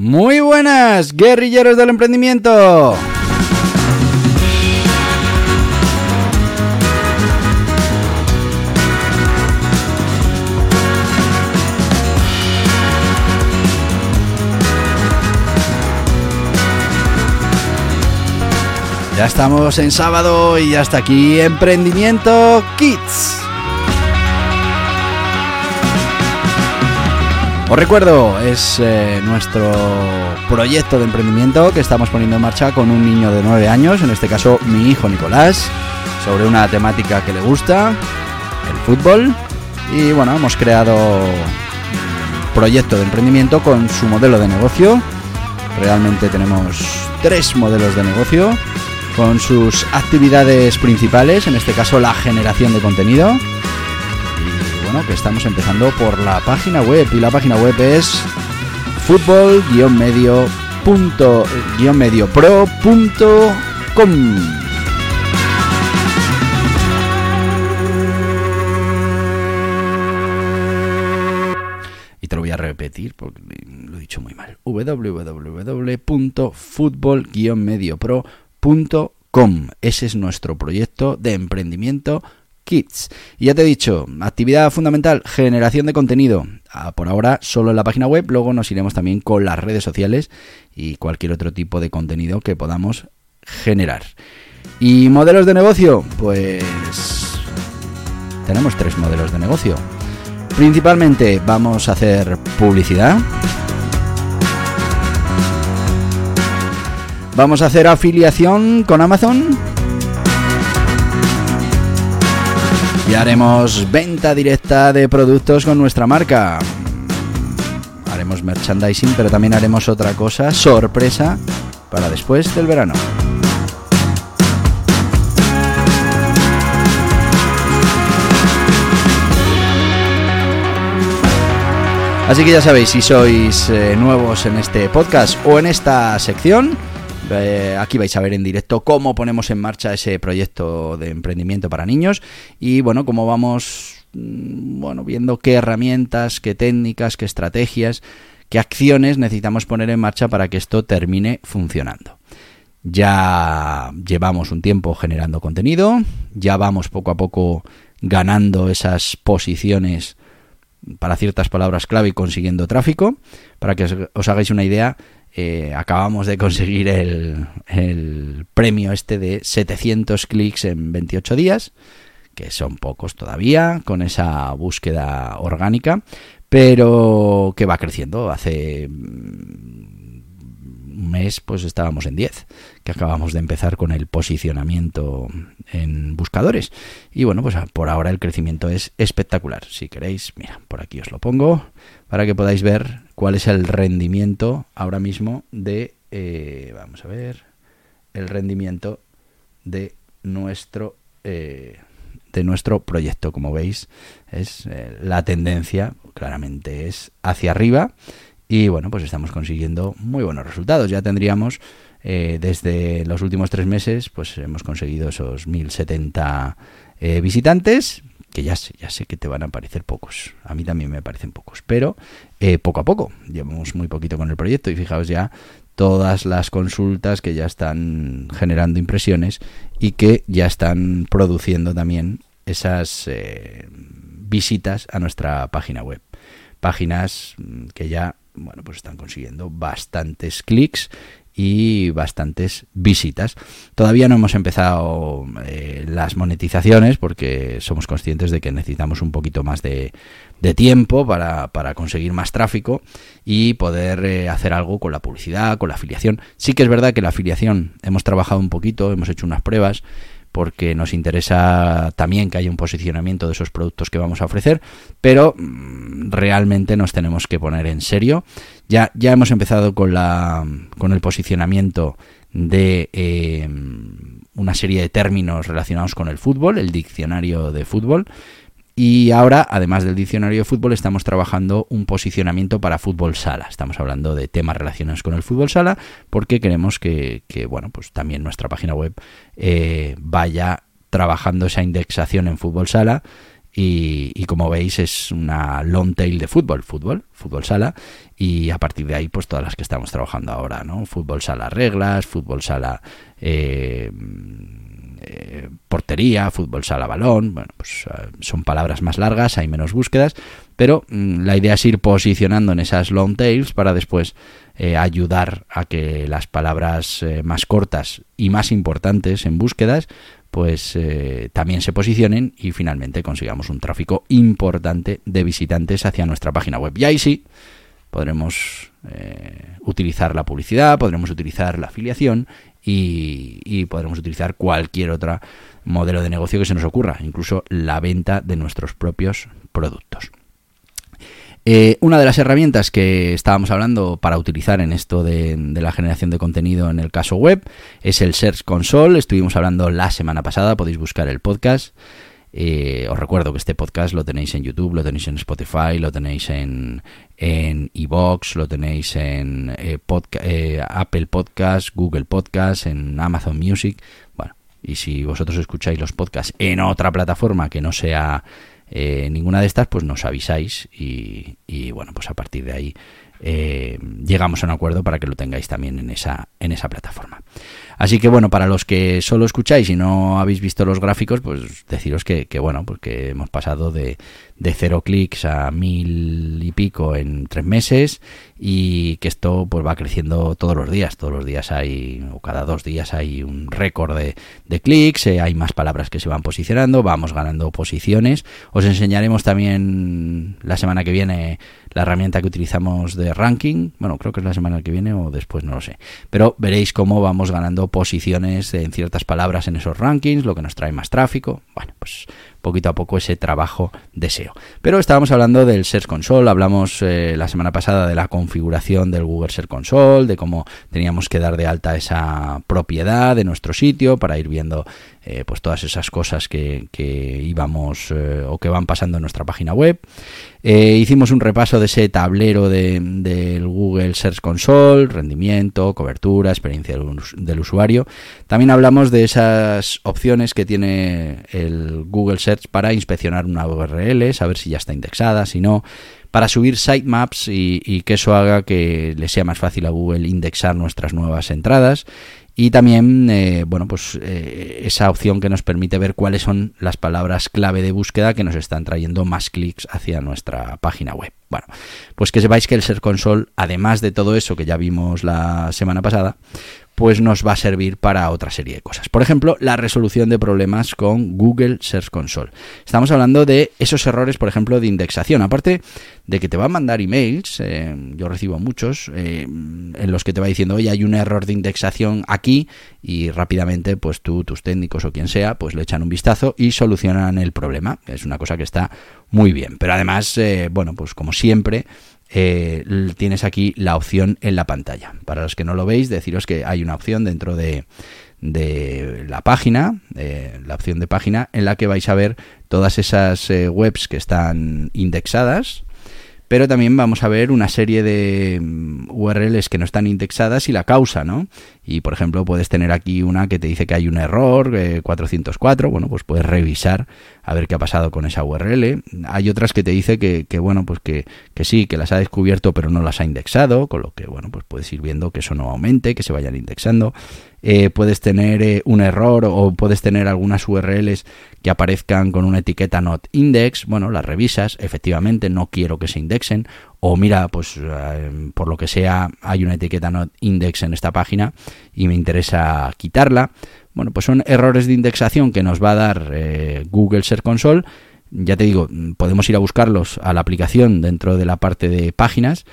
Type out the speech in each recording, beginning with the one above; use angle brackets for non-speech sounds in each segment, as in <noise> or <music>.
Muy buenas, guerrilleros del emprendimiento. Ya estamos en sábado y hasta aquí Emprendimiento Kids. Os recuerdo, es eh, nuestro proyecto de emprendimiento que estamos poniendo en marcha con un niño de 9 años, en este caso mi hijo Nicolás, sobre una temática que le gusta, el fútbol. Y bueno, hemos creado un proyecto de emprendimiento con su modelo de negocio. Realmente tenemos tres modelos de negocio con sus actividades principales, en este caso la generación de contenido. Bueno, que estamos empezando por la página web y la página web es fútbol-medio-pro.com. Y te lo voy a repetir porque lo he dicho muy mal. www.futbol-medio-pro.com ese es nuestro proyecto de emprendimiento Kids. Y ya te he dicho, actividad fundamental, generación de contenido. Ah, por ahora solo en la página web, luego nos iremos también con las redes sociales y cualquier otro tipo de contenido que podamos generar. ¿Y modelos de negocio? Pues tenemos tres modelos de negocio. Principalmente vamos a hacer publicidad Vamos a hacer afiliación con Amazon. Y haremos venta directa de productos con nuestra marca. Haremos merchandising, pero también haremos otra cosa, sorpresa, para después del verano. Así que ya sabéis, si sois eh, nuevos en este podcast o en esta sección, eh, aquí vais a ver en directo cómo ponemos en marcha ese proyecto de emprendimiento para niños y bueno, cómo vamos mm, bueno, viendo qué herramientas, qué técnicas, qué estrategias, qué acciones necesitamos poner en marcha para que esto termine funcionando. Ya llevamos un tiempo generando contenido, ya vamos poco a poco ganando esas posiciones para ciertas palabras clave y consiguiendo tráfico. Para que os hagáis una idea, eh, acabamos de conseguir el, el, premio este de 700 clics en 28 días, que son pocos todavía, con esa búsqueda orgánica, pero que va creciendo. Hace un mes pues estábamos en 10, que acabamos de empezar con el posicionamiento en buscadores. Y bueno, pues por ahora el crecimiento es espectacular. Si queréis, mira, por aquí os lo pongo para que podáis ver cuál es el rendimiento ahora mismo de, eh, vamos a ver, el rendimiento de nuestro eh, de nuestro proyecto. Como veis, es eh, la tendencia claramente es hacia arriba y bueno, pues estamos consiguiendo muy buenos resultados. Ya tendríamos desde los últimos tres meses, pues hemos conseguido esos 1070 visitantes que ya sé, ya sé que te van a parecer pocos. A mí también me parecen pocos, pero eh, poco a poco. Llevamos muy poquito con el proyecto y fijaos ya todas las consultas que ya están generando impresiones y que ya están produciendo también esas eh, visitas a nuestra página web. Páginas mm, que ya bueno, pues están consiguiendo bastantes clics y bastantes visitas. Todavía no hemos empezado eh, las monetizaciones porque somos conscientes de que necesitamos un poquito más de, tiempo para, conseguir más tráfico y poder eh, hacer algo con la publicidad, con la afiliación. Sí que es verdad que la afiliación hemos trabajado un poquito, hemos hecho unas pruebas, porque nos interesa también que haya un posicionamiento de esos productos que vamos a ofrecer, pero mm, realmente nos tenemos que poner en serio. Ya, ya hemos empezado con, la, con el posicionamiento de eh, una serie de términos relacionados con el fútbol, el diccionario de fútbol. Y ahora, además del diccionario de fútbol, estamos trabajando un posicionamiento para fútbol sala. Estamos hablando de temas relacionados con el fútbol sala porque queremos que, bueno, pues también nuestra página web eh, vaya trabajando esa indexación en fútbol sala y, como veis es una long tail de fútbol, fútbol, fútbol sala y a partir de ahí pues todas las que estamos trabajando ahora, ¿no? Fútbol sala reglas, fútbol sala eh, eh, portería, fútbol sala balón, bueno pues eh, son palabras más largas, hay menos búsquedas, pero mm, la idea es ir posicionando en esas long tails para después ayudar a que las palabras más cortas y más importantes en búsquedas pues eh, también se posicionen y finalmente consigamos un tráfico importante de visitantes hacia nuestra página web. Y ahí sí podremos eh, utilizar la publicidad, podremos utilizar la afiliación y, podremos utilizar cualquier otro modelo de negocio que se nos ocurra, incluso la venta de nuestros propios productos. Eh, una de las herramientas que estábamos hablando para utilizar en esto de, la generación de contenido en el caso web es el Search Console. Estuvimos hablando la semana pasada, podéis buscar el podcast. Eh, os recuerdo que este podcast lo tenéis en YouTube, lo tenéis en Spotify, lo tenéis en en iBox, lo tenéis en eh, Apple Podcast, Google Podcast, en Amazon Music. Bueno, y si vosotros escucháis los podcasts en otra plataforma que no sea eh, ninguna de estas, pues nos avisáis y, y, bueno, pues a partir de ahí eh, llegamos a un acuerdo para que lo tengáis también en esa, en esa plataforma. Así que bueno, para los que solo escucháis y no habéis visto los gráficos, pues deciros que, que bueno, porque hemos pasado de, de cero clics a mil y pico en tres meses y que esto pues va creciendo todos los días. Todos los días hay, o cada dos días hay un récord de, de clics, eh, hay más palabras que se van posicionando, vamos ganando posiciones. Os enseñaremos también la semana que viene la herramienta que utilizamos de ranking. Bueno, creo que es la semana que viene o después, no lo sé. Pero veréis cómo vamos ganando posiciones en ciertas palabras en esos rankings, lo que nos trae más tráfico. Bueno, pues poquito a poco ese trabajo de SEO. Pero estábamos hablando del Search Console, hablamos eh, la semana pasada de la configuración del Google Search Console, de cómo teníamos que dar de alta esa propiedad de nuestro sitio para ir viendo eh, pues todas esas cosas que, íbamos eh, o que van pasando en nuestra página web. hicimos un repaso de ese tablero del Google Search Console, rendimiento, cobertura, experiencia del, usuario. También hablamos de esas opciones que tiene el Google Search para inspeccionar una URL, saber si ya está indexada, si no, para subir sitemaps y que eso haga que le sea más fácil a Google indexar nuestras nuevas entradas y también eh, bueno pues eh, esa opción que nos permite ver cuáles son las palabras clave de búsqueda que nos están trayendo más clics hacia nuestra página web. Bueno pues que sepáis que el Search Console además de todo eso que ya vimos la semana pasada pues nos va a servir para otra serie de cosas. Por ejemplo, la resolución de problemas con Google Search Console. Estamos hablando de esos errores, por ejemplo, de indexación. Aparte de que te va a mandar emails, eh, yo recibo muchos, eh, en los que te va diciendo, oye, hay un error de indexación aquí y rápidamente, pues tú, tus técnicos o quien sea, pues le echan un vistazo y solucionan el problema. Es una cosa que está muy bien. Pero además, eh, bueno, pues como siempre, eh, tienes aquí la opción en la pantalla. Para los que no lo veis, deciros que hay una opción dentro de, la página, eh, la opción de página, en la que vais a ver todas esas eh, webs que están indexadas pero también vamos a ver una serie de mm, URLs que no están indexadas y la causa, ¿no? Y por ejemplo, puedes tener aquí una que te dice que hay un error, 404, eh, bueno, pues puedes revisar a ver qué ha pasado con esa URL. Hay otras que te dice que, bueno, pues que, que, sí, que las ha descubierto pero no las ha indexado, con lo que, bueno, pues puedes ir viendo que eso no aumente, que se vayan indexando. Eh, puedes tener eh, un error o puedes tener algunas URLs que aparezcan con una etiqueta not index, bueno, las revisas, efectivamente no quiero que se indexen, o mira, pues eh, por lo que sea hay una etiqueta not index en esta página y me interesa quitarla. Bueno, pues son errores de indexación que nos va a dar Google Search Console. Ya te digo, podemos ir a buscarlos a la aplicación dentro de la parte de páginas,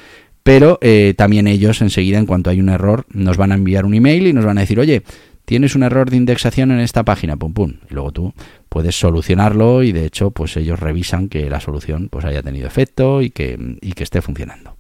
pero eh, también ellos enseguida, en cuanto hay un error, nos van a enviar un email y nos van a decir, oye, tienes un error de indexación en esta página, pum pum, y luego tú puedes solucionarlo y de hecho pues ellos revisan que la solución pues haya tenido efecto y que, y que esté funcionando.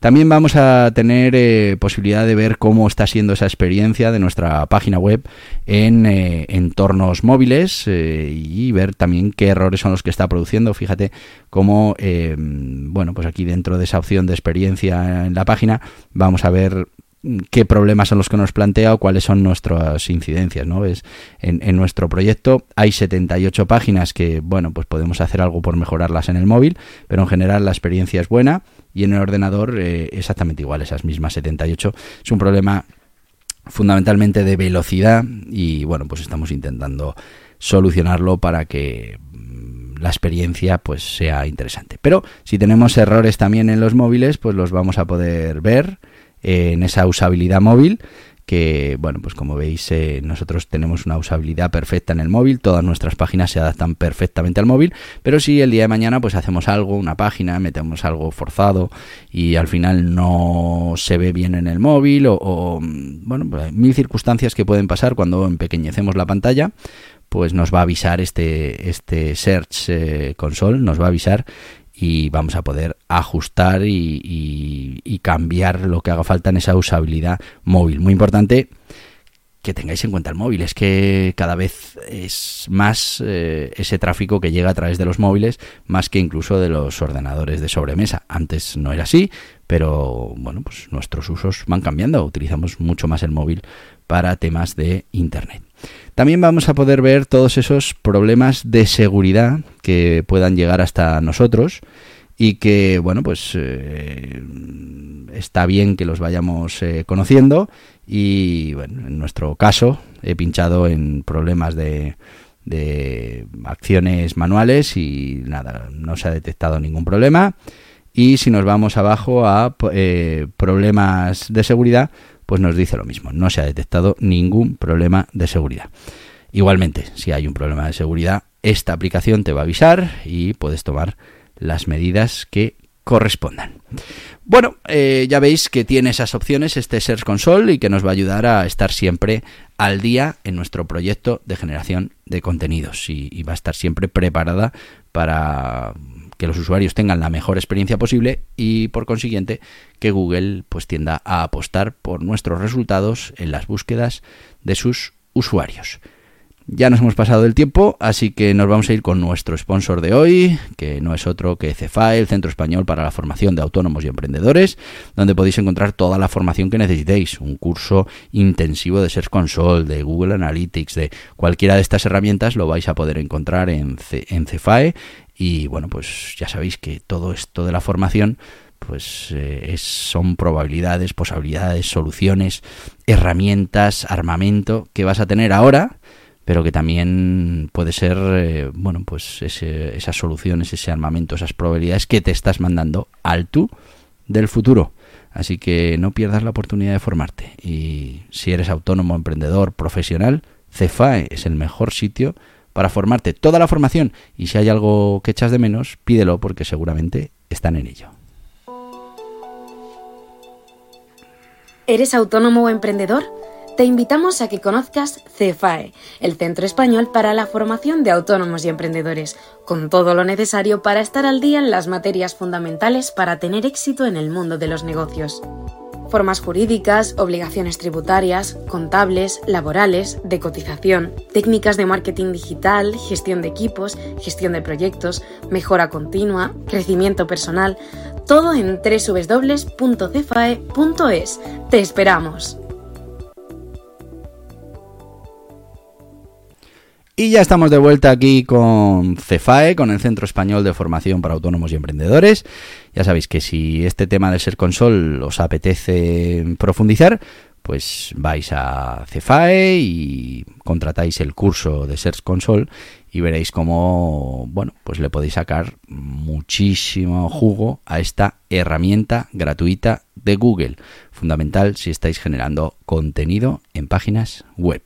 También vamos a tener eh, posibilidad de ver cómo está siendo esa experiencia de nuestra página web en eh, entornos móviles eh, y ver también qué errores son los que está produciendo. Fíjate cómo, bueno, pues aquí dentro de esa opción de experiencia en la página vamos a ver qué problemas son los que nos plantea o cuáles son nuestras incidencias, ¿no? Es, en, nuestro proyecto hay 78 páginas que, bueno, pues podemos hacer algo por mejorarlas en el móvil, pero en general la experiencia es buena y en el ordenador eh, exactamente igual, esas mismas 78. Es un problema fundamentalmente de velocidad y, bueno, pues estamos intentando solucionarlo para que mm, la experiencia pues sea interesante. Pero si tenemos errores también en los móviles, pues los vamos a poder ver en esa usabilidad móvil que, bueno, pues como veis, eh, nosotros tenemos una usabilidad perfecta en el móvil, todas nuestras páginas se adaptan perfectamente al móvil, pero si el día de mañana pues hacemos algo, una página, metemos algo forzado y al final no se ve bien en el móvil o, bueno, pues mil circunstancias que pueden pasar cuando empequeñecemos la pantalla, pues nos va a avisar este, este Search eh, Console, nos va a avisar y vamos a poder ajustar y, cambiar lo que haga falta en esa usabilidad móvil. Muy importante que tengáis en cuenta el móvil. Es que cada vez es más eh, ese tráfico que llega a través de los móviles, más que incluso de los ordenadores de sobremesa. Antes no era así, pero bueno, pues nuestros usos van cambiando. Utilizamos mucho más el móvil para temas de Internet. También vamos a poder ver todos esos problemas de seguridad que puedan llegar hasta nosotros y que, bueno, pues eh, está bien que los vayamos eh, conociendo y, bueno, en nuestro caso he pinchado en problemas de, de acciones manuales y nada, no se ha detectado ningún problema. Y si nos vamos abajo a eh, problemas de seguridad, pues nos dice lo mismo, no se ha detectado ningún problema de seguridad. Igualmente, si hay un problema de seguridad, esta aplicación te va a avisar y puedes tomar las medidas que correspondan. Bueno, eh, ya veis que tiene esas opciones este Search Console y que nos va a ayudar a estar siempre al día en nuestro proyecto de generación de contenidos y va a estar siempre preparada para que los usuarios tengan la mejor experiencia posible y por consiguiente que Google pues tienda a apostar por nuestros resultados en las búsquedas de sus usuarios. Ya nos hemos pasado el tiempo, así que nos vamos a ir con nuestro sponsor de hoy, que no es otro que CEFAE, el Centro Español para la Formación de Autónomos y Emprendedores, donde podéis encontrar toda la formación que necesitéis, un curso intensivo de Search Console, de Google Analytics, de cualquiera de estas herramientas lo vais a poder encontrar en, en y bueno, pues ya sabéis que todo esto de la formación pues eh, son probabilidades, posibilidades, soluciones, herramientas, armamento que vas a tener ahora pero que también puede ser, eh, bueno, pues esas soluciones, ese armamento, esas probabilidades que te estás mandando al tú del futuro. Así que no pierdas la oportunidad de formarte. Y si eres autónomo, emprendedor, profesional, CEFAE es el mejor sitio para formarte. Toda la formación. Y si hay algo que echas de menos, pídelo porque seguramente están en ello. ¿Eres autónomo o emprendedor? te invitamos a que conozcas CEFAE, el Centro Español para la Formación de Autónomos y Emprendedores, con todo lo necesario para estar al día en las materias fundamentales para tener éxito en el mundo de los negocios. Formas jurídicas, obligaciones tributarias, contables, laborales, de cotización, técnicas de marketing digital, gestión de equipos, gestión de proyectos, mejora continua, crecimiento personal, todo en www.cefae.es. ¡Te esperamos! Y ya estamos de vuelta aquí con CEFAE, con el Centro Español de Formación para Autónomos y Emprendedores. Ya sabéis que si este tema de ser console os apetece profundizar, pues vais a CEFAE y contratáis el curso de Search Console y veréis cómo, bueno, pues le podéis sacar muchísimo jugo a esta herramienta gratuita de Google. Fundamental si estáis generando contenido en páginas web.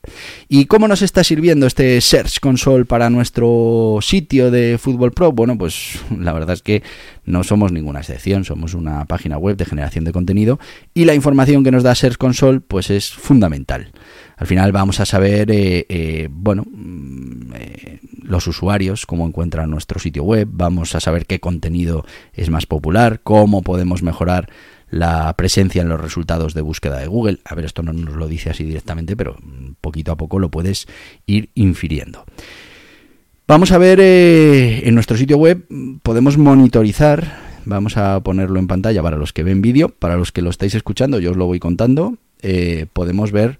¿Y cómo nos está sirviendo este Search Console para nuestro sitio de Fútbol Pro? Bueno, pues la verdad es que no somos ninguna excepción, somos una página web de generación de contenido y la información que nos da Search Console pues es fundamental. Al final vamos a saber, eh, eh, bueno, mm, eh, los usuarios, cómo encuentran nuestro sitio web, vamos a saber qué contenido es más popular, cómo podemos mejorar la presencia en los resultados de búsqueda de Google. A ver, esto no nos lo dice así directamente, pero poquito a poco lo puedes ir infiriendo. Vamos a ver en nuestro sitio web, podemos monitorizar, vamos a ponerlo en pantalla para los que ven vídeo, para los que lo estáis escuchando, yo os lo voy contando, podemos ver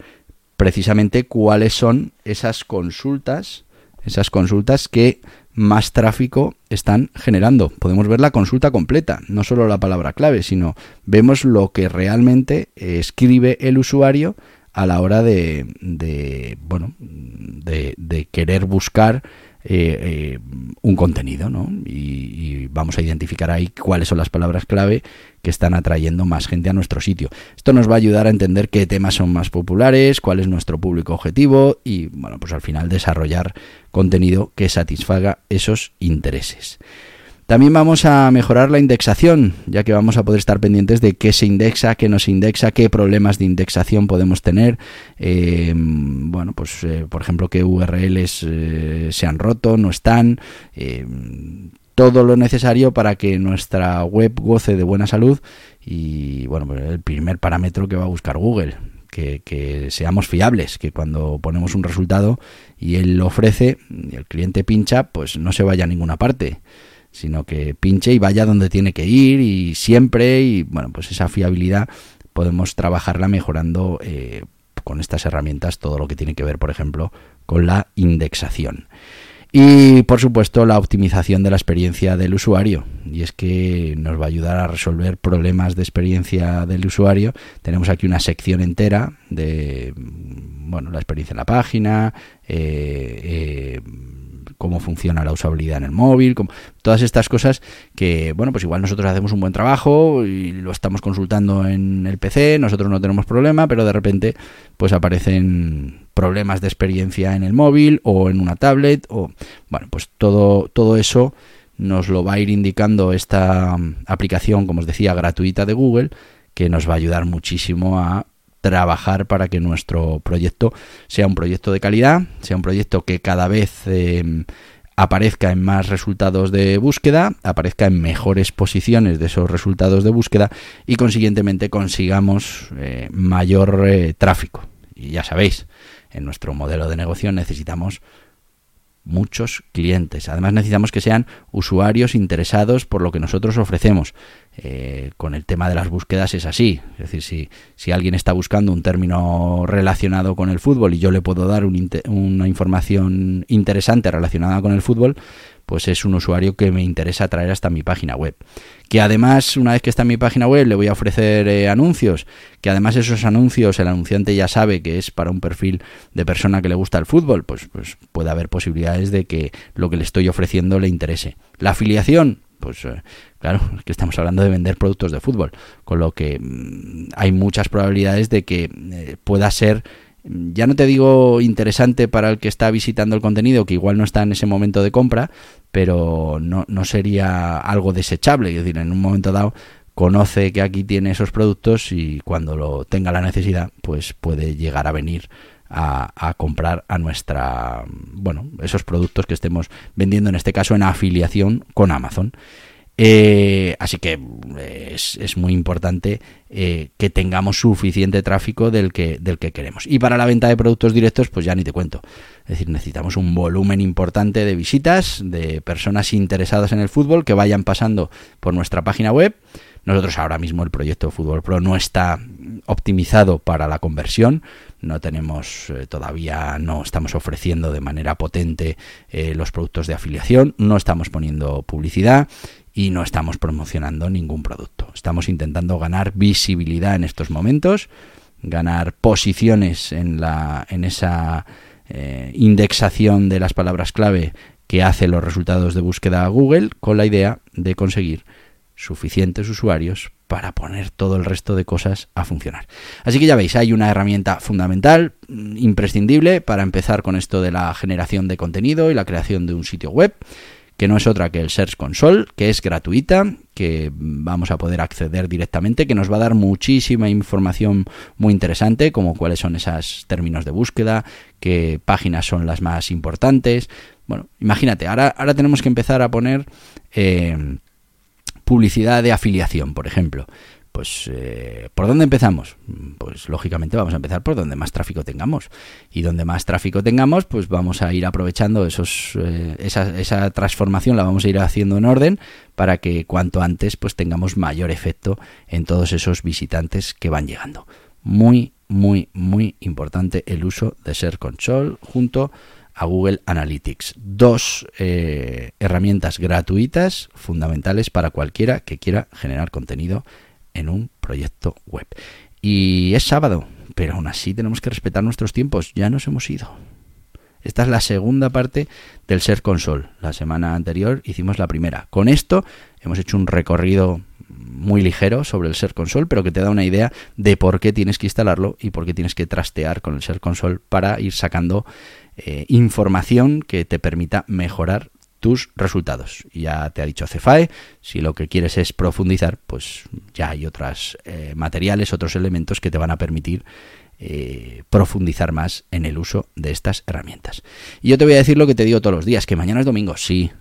precisamente cuáles son esas consultas, esas consultas que más tráfico están generando. Podemos ver la consulta completa, no solo la palabra clave, sino vemos lo que realmente escribe el usuario a la hora de, de bueno, de, de querer buscar eh, eh, un contenido, ¿no? Y, vamos a identificar ahí cuáles son las palabras clave que están atrayendo más gente a nuestro sitio. Esto nos va a ayudar a entender qué temas son más populares, cuál es nuestro público objetivo y, bueno, pues al final desarrollar contenido que satisfaga esos intereses. También vamos a mejorar la indexación, ya que vamos a poder estar pendientes de qué se indexa, qué no se indexa, qué problemas de indexación podemos tener. Eh, bueno, pues eh, por ejemplo, qué URLs eh, se han roto, no están. todo lo necesario para que nuestra web goce de buena salud y bueno, pues el primer parámetro que va a buscar Google. Que, que, seamos fiables, que cuando ponemos un resultado y él lo ofrece el cliente pincha, pues no se vaya a ninguna parte sino que pinche y vaya donde tiene que ir y siempre y bueno, pues esa fiabilidad podemos trabajarla mejorando eh, con estas herramientas todo lo que tiene que ver, por ejemplo, con la indexación. Y por supuesto la optimización de la experiencia del usuario. Y es que nos va a ayudar a resolver problemas de experiencia del usuario. Tenemos aquí una sección entera de bueno, la experiencia en la página, eh, eh, cómo funciona la usabilidad en el móvil, todas estas cosas que, bueno, pues igual nosotros hacemos un buen trabajo y lo estamos consultando en el PC, nosotros no tenemos problema, pero de repente pues aparecen problemas de experiencia en el móvil o en una tablet o, bueno, pues todo, todo eso nos lo va a ir indicando esta aplicación, como os decía, gratuita de Google, que nos va a ayudar muchísimo a trabajar para que nuestro proyecto sea un proyecto de calidad, sea un proyecto que cada vez em, aparezca en más resultados de búsqueda, aparezca en mejores posiciones de esos resultados de búsqueda y consiguientemente consigamos eh, mayor eh, tráfico. Y ya sabéis, en nuestro modelo de negocio necesitamos muchos clientes. Además necesitamos que sean usuarios interesados por lo que nosotros ofrecemos. Eh, con el tema de las búsquedas es así. Es decir, si, si alguien está buscando un término relacionado con el fútbol y yo le puedo dar una información interesante relacionada con el fútbol, pues es un usuario que me interesa traer hasta mi página web. Que además, una vez que está en mi página web, le voy a ofrecer eh, anuncios. Que además esos anuncios el anunciante ya sabe que es para un perfil de persona que le gusta el fútbol, pues, pues puede haber posibilidades de que lo que le estoy ofreciendo le interese. La afiliación, pues eh, claro, es <laughs> que estamos hablando de vender productos de fútbol, con lo que mm, hay muchas probabilidades de que eh, pueda ser ya no te digo interesante para el que está visitando el contenido, que igual no está en ese momento de compra, pero no, no sería algo desechable. Es decir, en un momento dado conoce que aquí tiene esos productos y cuando lo tenga la necesidad, pues puede llegar a venir a, comprar a nuestra, bueno, esos productos que estemos vendiendo, en este caso en afiliación con Amazon. Eh, así que es, es muy importante eh, que tengamos suficiente tráfico del que, del que queremos. Y para la venta de productos directos, pues ya ni te cuento. Es decir, necesitamos un volumen importante de visitas, de personas interesadas en el fútbol que vayan pasando por nuestra página web. Nosotros ahora mismo el proyecto Fútbol Pro no está optimizado para la conversión, no tenemos eh, todavía, no estamos ofreciendo de manera potente los productos de afiliación, no estamos poniendo publicidad y no estamos promocionando ningún producto. Estamos intentando ganar visibilidad en estos momentos, ganar posiciones en, la, en esa eh, indexación de las palabras clave que hace los resultados de búsqueda a Google con la idea de conseguir suficientes usuarios para poner todo el resto de cosas a funcionar. Así que ya veis, hay una herramienta fundamental, mm, imprescindible para empezar con esto de la generación de contenido y la creación de un sitio web que no es otra que el Search Console, que es gratuita, que vamos a poder acceder directamente, que nos va a dar muchísima información muy interesante, como cuáles son esos términos de búsqueda, qué páginas son las más importantes. Bueno, imagínate, ahora, ahora tenemos que empezar a poner eh, publicidad de afiliación, por ejemplo. Pues, eh, ¿por dónde empezamos? Pues lógicamente vamos a empezar por donde más tráfico tengamos. Y donde más tráfico tengamos, pues vamos a ir aprovechando esos, eh, esa, esa, transformación, la vamos a ir haciendo en orden para que cuanto antes pues tengamos mayor efecto en todos esos visitantes que van llegando. Muy, muy, muy importante el uso de Ser Control junto a Google Analytics. Dos eh, herramientas gratuitas fundamentales para cualquiera que quiera generar contenido en un proyecto web. Y es sábado, pero aún así tenemos que respetar nuestros tiempos, ya nos hemos ido. Esta es la segunda parte del Ser Console. La semana anterior hicimos la primera. Con esto hemos hecho un recorrido muy ligero sobre el Ser Console, pero que te da una idea de por qué tienes que instalarlo y por qué tienes que trastear con el Ser Console para ir sacando eh, información que te permita mejorar tus resultados. Ya te ha dicho Cefae, si lo que quieres es profundizar, pues ya hay otros eh, materiales, otros elementos que te van a permitir eh, profundizar más en el uso de estas herramientas. Y yo te voy a decir lo que te digo todos los días, que mañana es domingo, sí.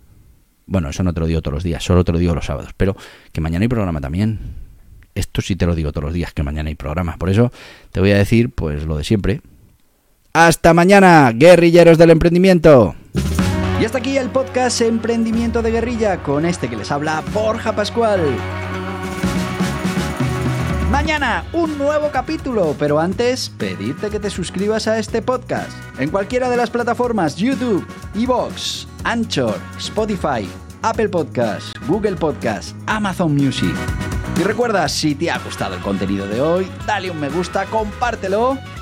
Bueno, eso no te lo digo todos los días, solo te lo digo los sábados, pero que mañana hay programa también. Esto sí te lo digo todos los días, que mañana hay programa. Por eso te voy a decir, pues lo de siempre. Hasta mañana, guerrilleros del emprendimiento. Y hasta aquí el podcast Emprendimiento de Guerrilla con este que les habla Borja Pascual. Mañana un nuevo capítulo, pero antes pedirte que te suscribas a este podcast en cualquiera de las plataformas YouTube, Evox, Anchor, Spotify, Apple Podcasts, Google Podcasts, Amazon Music. Y recuerda, si te ha gustado el contenido de hoy, dale un me gusta, compártelo